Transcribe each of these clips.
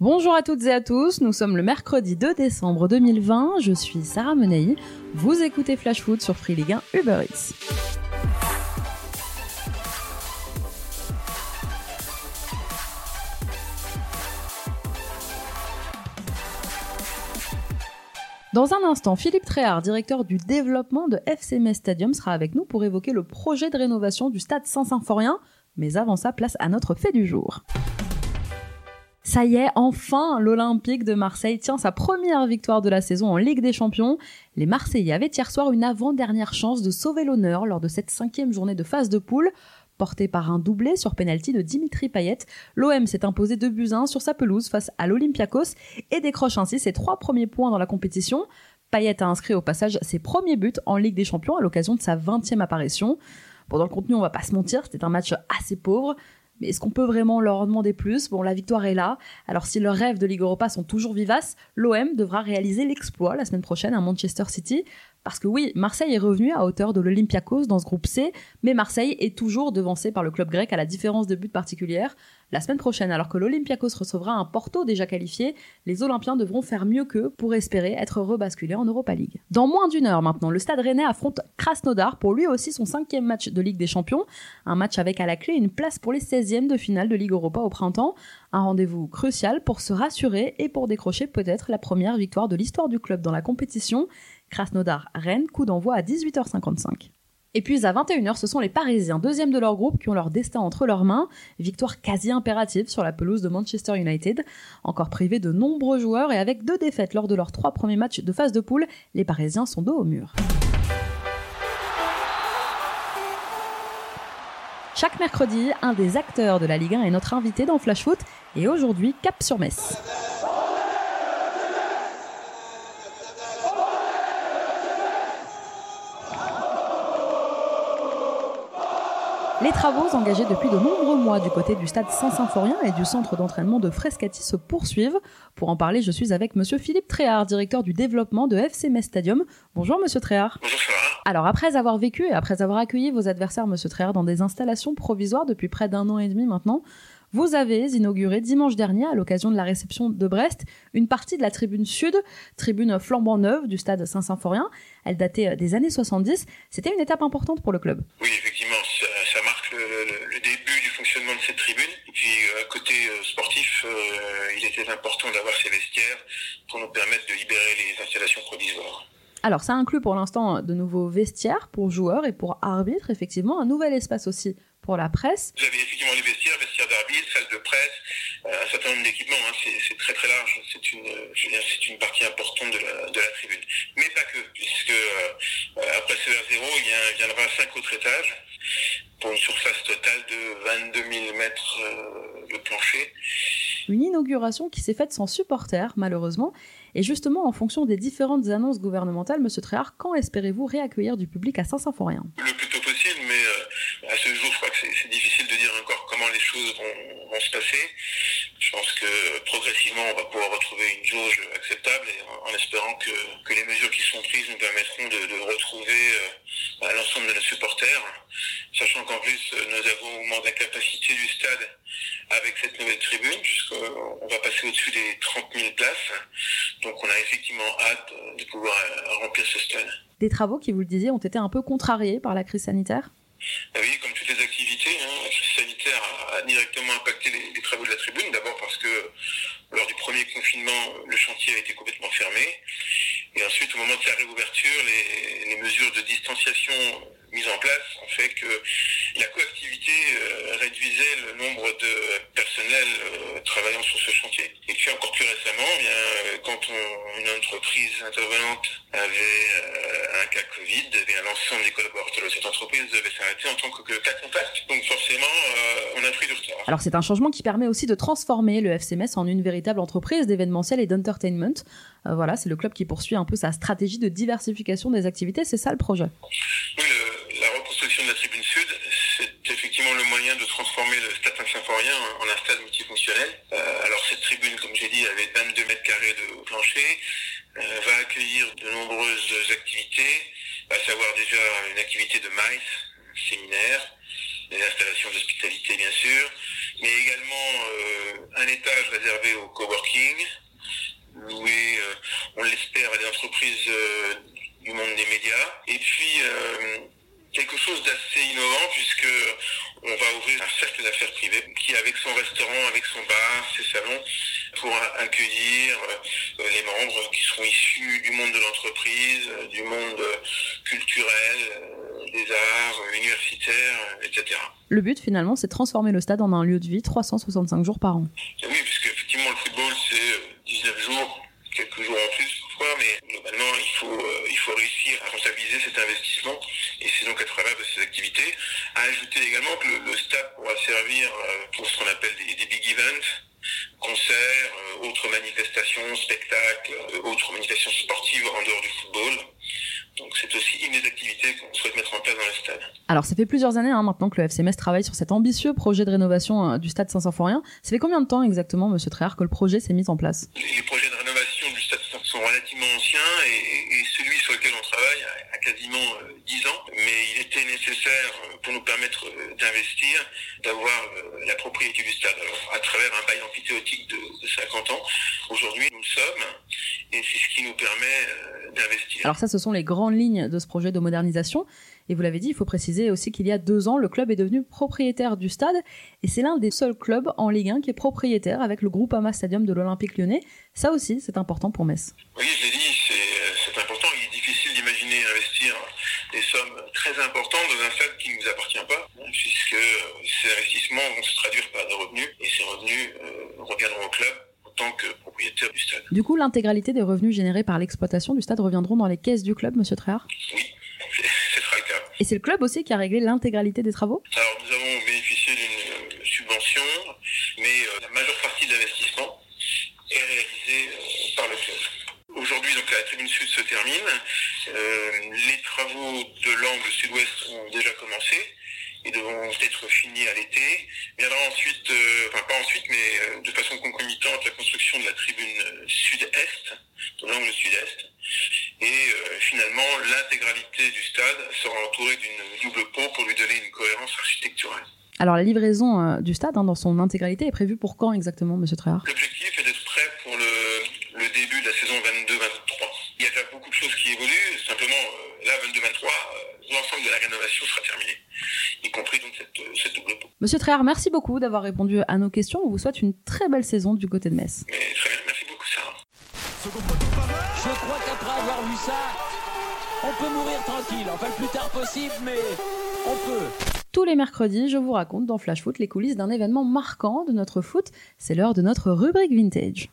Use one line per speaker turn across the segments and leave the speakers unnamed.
Bonjour à toutes et à tous, nous sommes le mercredi 2 décembre 2020, je suis Sarah Menei, vous écoutez Flash Foot sur Free Ligue 1 Uber Eats. Dans un instant, Philippe Tréhard, directeur du développement de FCMS Stadium, sera avec nous pour évoquer le projet de rénovation du stade Saint-Symphorien. Mais avant ça, place à notre fait du jour. Ça y est, enfin, l'Olympique de Marseille tient sa première victoire de la saison en Ligue des Champions. Les Marseillais avaient hier soir une avant-dernière chance de sauver l'honneur lors de cette cinquième journée de phase de poule. Porté par un doublé sur penalty de Dimitri Payet, l'OM s'est imposé 2 buts 1 sur sa pelouse face à l'Olympiakos et décroche ainsi ses trois premiers points dans la compétition. Payet a inscrit au passage ses premiers buts en Ligue des Champions à l'occasion de sa 20e apparition. Bon, dans le contenu, on va pas se mentir, c'était un match assez pauvre. Mais est-ce qu'on peut vraiment leur demander plus? Bon, la victoire est là. Alors si leurs rêves de Ligue Europa sont toujours vivaces, l'OM devra réaliser l'exploit la semaine prochaine à Manchester City. Parce que oui, Marseille est revenu à hauteur de l'Olympiakos dans ce groupe C, mais Marseille est toujours devancé par le club grec à la différence de but particulière. La semaine prochaine, alors que l'Olympiakos recevra un Porto déjà qualifié, les Olympiens devront faire mieux qu'eux pour espérer être rebasculés en Europa League. Dans moins d'une heure maintenant, le Stade Rennais affronte Krasnodar pour lui aussi son cinquième match de Ligue des Champions, un match avec à la clé une place pour les 16e de finale de Ligue Europa au printemps, un rendez-vous crucial pour se rassurer et pour décrocher peut-être la première victoire de l'histoire du club dans la compétition. Krasnodar-Rennes, coup d'envoi à 18h55. Et puis à 21h, ce sont les Parisiens, deuxième de leur groupe, qui ont leur destin entre leurs mains. Victoire quasi impérative sur la pelouse de Manchester United. Encore privés de nombreux joueurs et avec deux défaites lors de leurs trois premiers matchs de phase de poule, les Parisiens sont dos au mur. Chaque mercredi, un des acteurs de la Ligue 1 est notre invité dans Flash Foot et aujourd'hui, cap sur Metz. Les travaux engagés depuis de nombreux mois du côté du stade Saint-Symphorien et du centre d'entraînement de Frescati se poursuivent. Pour en parler, je suis avec monsieur Philippe Tréhard, directeur du développement de FC Metz Stadium. Bonjour monsieur Tréhard.
Bonjour.
Alors après avoir vécu et après avoir accueilli vos adversaires monsieur Tréhard dans des installations provisoires depuis près d'un an et demi maintenant, vous avez inauguré dimanche dernier, à l'occasion de la réception de Brest, une partie de la tribune sud, tribune flambant neuve du stade Saint-Symphorien. Elle datait des années 70. C'était une étape importante pour le club.
Oui, effectivement, ça, ça marque le, le, début du fonctionnement de cette tribune. Et puis, à côté euh, sportif, euh, il était important d'avoir ces vestiaires pour nous permettre de libérer les installations provisoires.
Alors, ça inclut pour l'instant de nouveaux vestiaires pour joueurs et pour arbitres, effectivement, un nouvel espace aussi pour la presse.
Vous avez effectivement les vestiaires, vestiaires d'arbitres, salles de presse, euh, un certain nombre d'équipements. Hein, c'est très très large. C'est une, c'est partie importante de la, de la tribune. Mais pas que, puisque euh, après ce R0, il y a, viendra cinq autres étages pour une surface totale de 22 000 mètres euh, de plancher.
Une inauguration qui s'est faite sans supporters, malheureusement. Et justement, en fonction des différentes annonces gouvernementales, Monsieur Tréhard, quand espérez-vous réaccueillir du public à Saint-Symphorien?
Le plus tôt possible, mais euh, à ce jour, je crois que c'est difficile de dire encore comment les choses vont, vont, se passer. Je pense que progressivement, on va pouvoir retrouver une jauge acceptable et en, espérant que, que, les mesures qui sont prises nous permettront de, retrouver euh, l'ensemble de nos supporters, sachant qu'en plus, nous avons augmenté la capacité du stade avec cette nouvelle tribune, puisqu'on va passer au-dessus des 30 000 places. Donc on a effectivement hâte de pouvoir remplir ce stade.
Des travaux qui, vous le disiez, ont été un peu contrariés par la crise sanitaire?
Oui, comme toutes les activités, hein, la crise sanitaire a directement impacté les, les travaux de la tribune. D'abord parce que lors du premier confinement, le chantier a été complètement fermé. Et ensuite, au moment de sa réouverture, les mesures de distanciation mises en place ont fait que la coactivité euh, réduisait le nombre de personnels euh, travaillant sur ce chantier. Et puis encore plus récemment, eh quand on, une entreprise intervenante avait euh, un cas Covid, eh l'ensemble des collaborateurs de cette entreprise devait s'arrêter en tant que, que cas contact. Donc forcément,
Alors c'est un changement qui permet aussi de transformer le FCMS en une véritable entreprise d'événementiel et d'entertainment. Euh, voilà, c'est le club qui poursuit un peu sa stratégie de diversification des activités. C'est ça le projet?
Oui, le, la reconstruction de la tribune sud, c'est effectivement le moyen de transformer le stade Saint-Symphorien en un stade multifonctionnel. Euh, alors cette tribune, comme j'ai dit, avec 22 mètres carrés de plancher, euh, va accueillir de nombreuses activités, à savoir déjà une activité de maïs, séminaire, des installations d'hospitalité bien sûr, mais également un étage réservé au coworking, loué, on l'espère, à des entreprises du monde des médias. Et puis quelque chose d'assez innovant puisque on va ouvrir un cercle d'affaires privé qui, avec son restaurant, avec son bar, ses salons, pourra accueillir euh, les membres qui seront issus du monde de l'entreprise, euh, du monde culturel, euh, des arts, universitaires, etc.
Le but finalement, c'est de transformer le stade en un lieu de vie 365 jours par an.
Oui, puisque effectivement le football c'est 19 jours, quelques jours en plus mais globalement, il faut, euh, il faut réussir à rentabiliser cet investissement. Et c'est donc à travers de ces activités. À ajouter également que le, stade pourra servir euh, pour ce qu'on appelle des, big events, concerts, euh, autres manifestations, spectacles, autres manifestations sportives en dehors du football. Donc c'est aussi une des activités qu'on souhaite mettre en place dans le stade.
Alors ça fait plusieurs années hein, maintenant que le FCMS travaille sur cet ambitieux projet de rénovation du stade Saint-Symphorien. Ça fait combien de temps exactement, Monsieur Tréhard, que le projet s'est mis en place?
Les projets de rénovation du stade sont relativement anciens et, celui sur lequel on travaille a, quasiment 10 euh, ans. Mais il était nécessaire euh, pour nous permettre euh, d'investir, d'avoir la propriété du stade. Alors, à travers un bail amphithéotique de, de 50 ans, aujourd'hui nous le sommes et c'est ce qui nous permet d'investir.
Alors ça, ce sont les grandes lignes de ce projet de modernisation. Et vous l'avez dit, il faut préciser aussi qu'il y a deux ans, le club est devenu propriétaire du stade et c'est l'un des seuls clubs en Ligue 1 qui est propriétaire avec le groupe Ama Stadium de l'Olympique lyonnais. Ça aussi, c'est important pour Metz.
Oui, je l'ai dit, c'est important. Il est difficile d'imaginer investir des sommes très importantes dans un stade qui ne nous appartient pas, puisque ces investissements vont se traduire par des revenus et ces revenus euh, reviendront au club tant que propriétaire du stade.
Du coup, l'intégralité des revenus générés par l'exploitation du stade reviendront dans les caisses du club, Monsieur Tréhard?
Oui, ce sera le cas.
Et c'est le club aussi qui a réglé l'intégralité des travaux?
Alors, nous avons bénéficié d'une subvention, mais euh, la majeure partie de l'investissement est réalisée euh, par le club. Aujourd'hui, donc la tribune sud se termine. Euh, les travaux de l'angle sud-ouest ont déjà commencé et devront être finis à l'été. Viendra ensuite, enfin pas ensuite, mais de façon concomitante, la construction de la tribune sud-est, de l'angle sud-est. Et finalement, l'intégralité du stade sera entourée d'une double peau pour lui donner une cohérence architecturale.
Alors la livraison euh, du stade hein, dans son intégralité est prévue pour quand exactement, Monsieur Tréhard
L'objectif est d'être prêt pour le, début de la saison 22-23. Il y a déjà beaucoup de choses qui évoluent. Simplement, euh, là, 22-23, euh, l'ensemble de la rénovation sera terminé, y compris donc cette, double peau.
Monsieur Tréhard, merci beaucoup d'avoir répondu à nos questions. On vous souhaite une très belle saison du côté de Metz.
Mais, très bien, merci beaucoup, Sarah.
Je crois qu'après avoir vu ça, on peut mourir tranquille. Enfin, le plus tard possible, mais on peut.
Tous les mercredis, je vous raconte dans Flash Foot les coulisses d'un événement marquant de notre foot. C'est l'heure de notre rubrique vintage.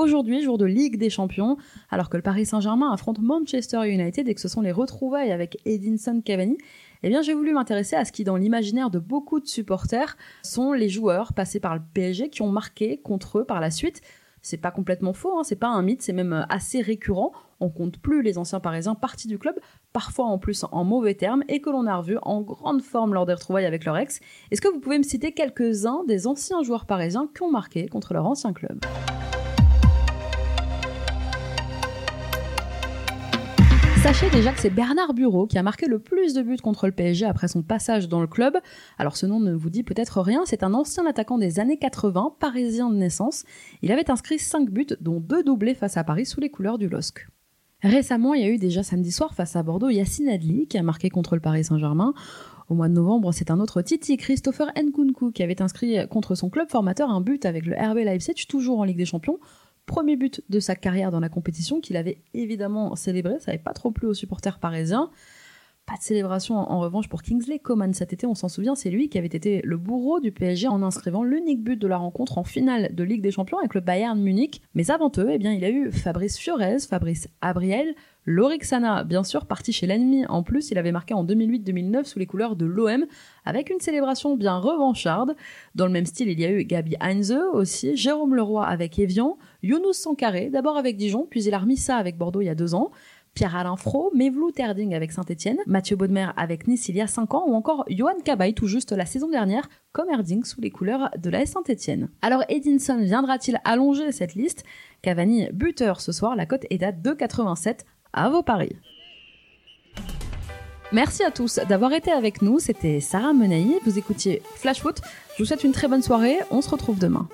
Aujourd'hui, jour de Ligue des Champions, alors que le Paris Saint-Germain affronte Manchester United et que ce sont les retrouvailles avec Edinson Cavani, eh bien, j'ai voulu m'intéresser à ce qui, dans l'imaginaire de beaucoup de supporters, sont les joueurs passés par le PSG qui ont marqué contre eux par la suite. C'est pas complètement faux, hein, c'est pas un mythe, c'est même assez récurrent on compte plus les anciens parisiens partis du club, parfois en plus en mauvais termes, et que l'on a revu en grande forme lors des retrouvailles avec leur ex. Est-ce que vous pouvez me citer quelques-uns des anciens joueurs parisiens qui ont marqué contre leur ancien club? Sachez déjà que c'est Bernard Bureau qui a marqué le plus de buts contre le PSG après son passage dans le club. Alors ce nom ne vous dit peut-être rien, c'est un ancien attaquant des années 80, parisien de naissance. Il avait inscrit 5 buts, dont 2 doublés face à Paris sous les couleurs du LOSC. Récemment, il y a eu déjà samedi soir face à Bordeaux Yacine Adli qui a marqué contre le Paris Saint-Germain. Au mois de novembre, c'est un autre Titi, Christopher Nkunku, qui avait inscrit contre son club formateur un but avec le RB Leipzig, toujours en Ligue des Champions. Premier but de sa carrière dans la compétition qu'il avait évidemment célébré, ça n'avait pas trop plu aux supporters parisiens. Pas de célébration en revanche pour Kingsley Coman cet été, on s'en souvient, c'est lui qui avait été le bourreau du PSG en inscrivant l'unique but de la rencontre en finale de Ligue des Champions avec le Bayern Munich. Mais avant eux, eh bien, il a eu Fabrice Fiorez, Fabrice Abriel, Lorixana, bien sûr, parti chez l'ennemi. En plus, il avait marqué en 2008-2009 sous les couleurs de l'OM, avec une célébration bien revancharde. Dans le même style, il y a eu Gabi Heinze aussi, Jérôme Leroy avec Evian, Younous Sankaré, d'abord avec Dijon, puis il a remis ça avec Bordeaux il y a deux ans. Pierre-Alain Fro, Mevlou Terding avec Saint-Etienne, Mathieu Baudemer avec Nice il y a 5 ans, ou encore Johan Cabaye tout juste la saison dernière, comme Erding sous les couleurs de la Saint-Etienne. Alors Edinson viendra-t-il allonger cette liste? Cavani buteur ce soir, la cote est à 2,87 à vos paris. Merci à tous d'avoir été avec nous. C'était Sarah Menaï. Vous écoutiez Flash Foot. Je vous souhaite une très bonne soirée. On se retrouve demain.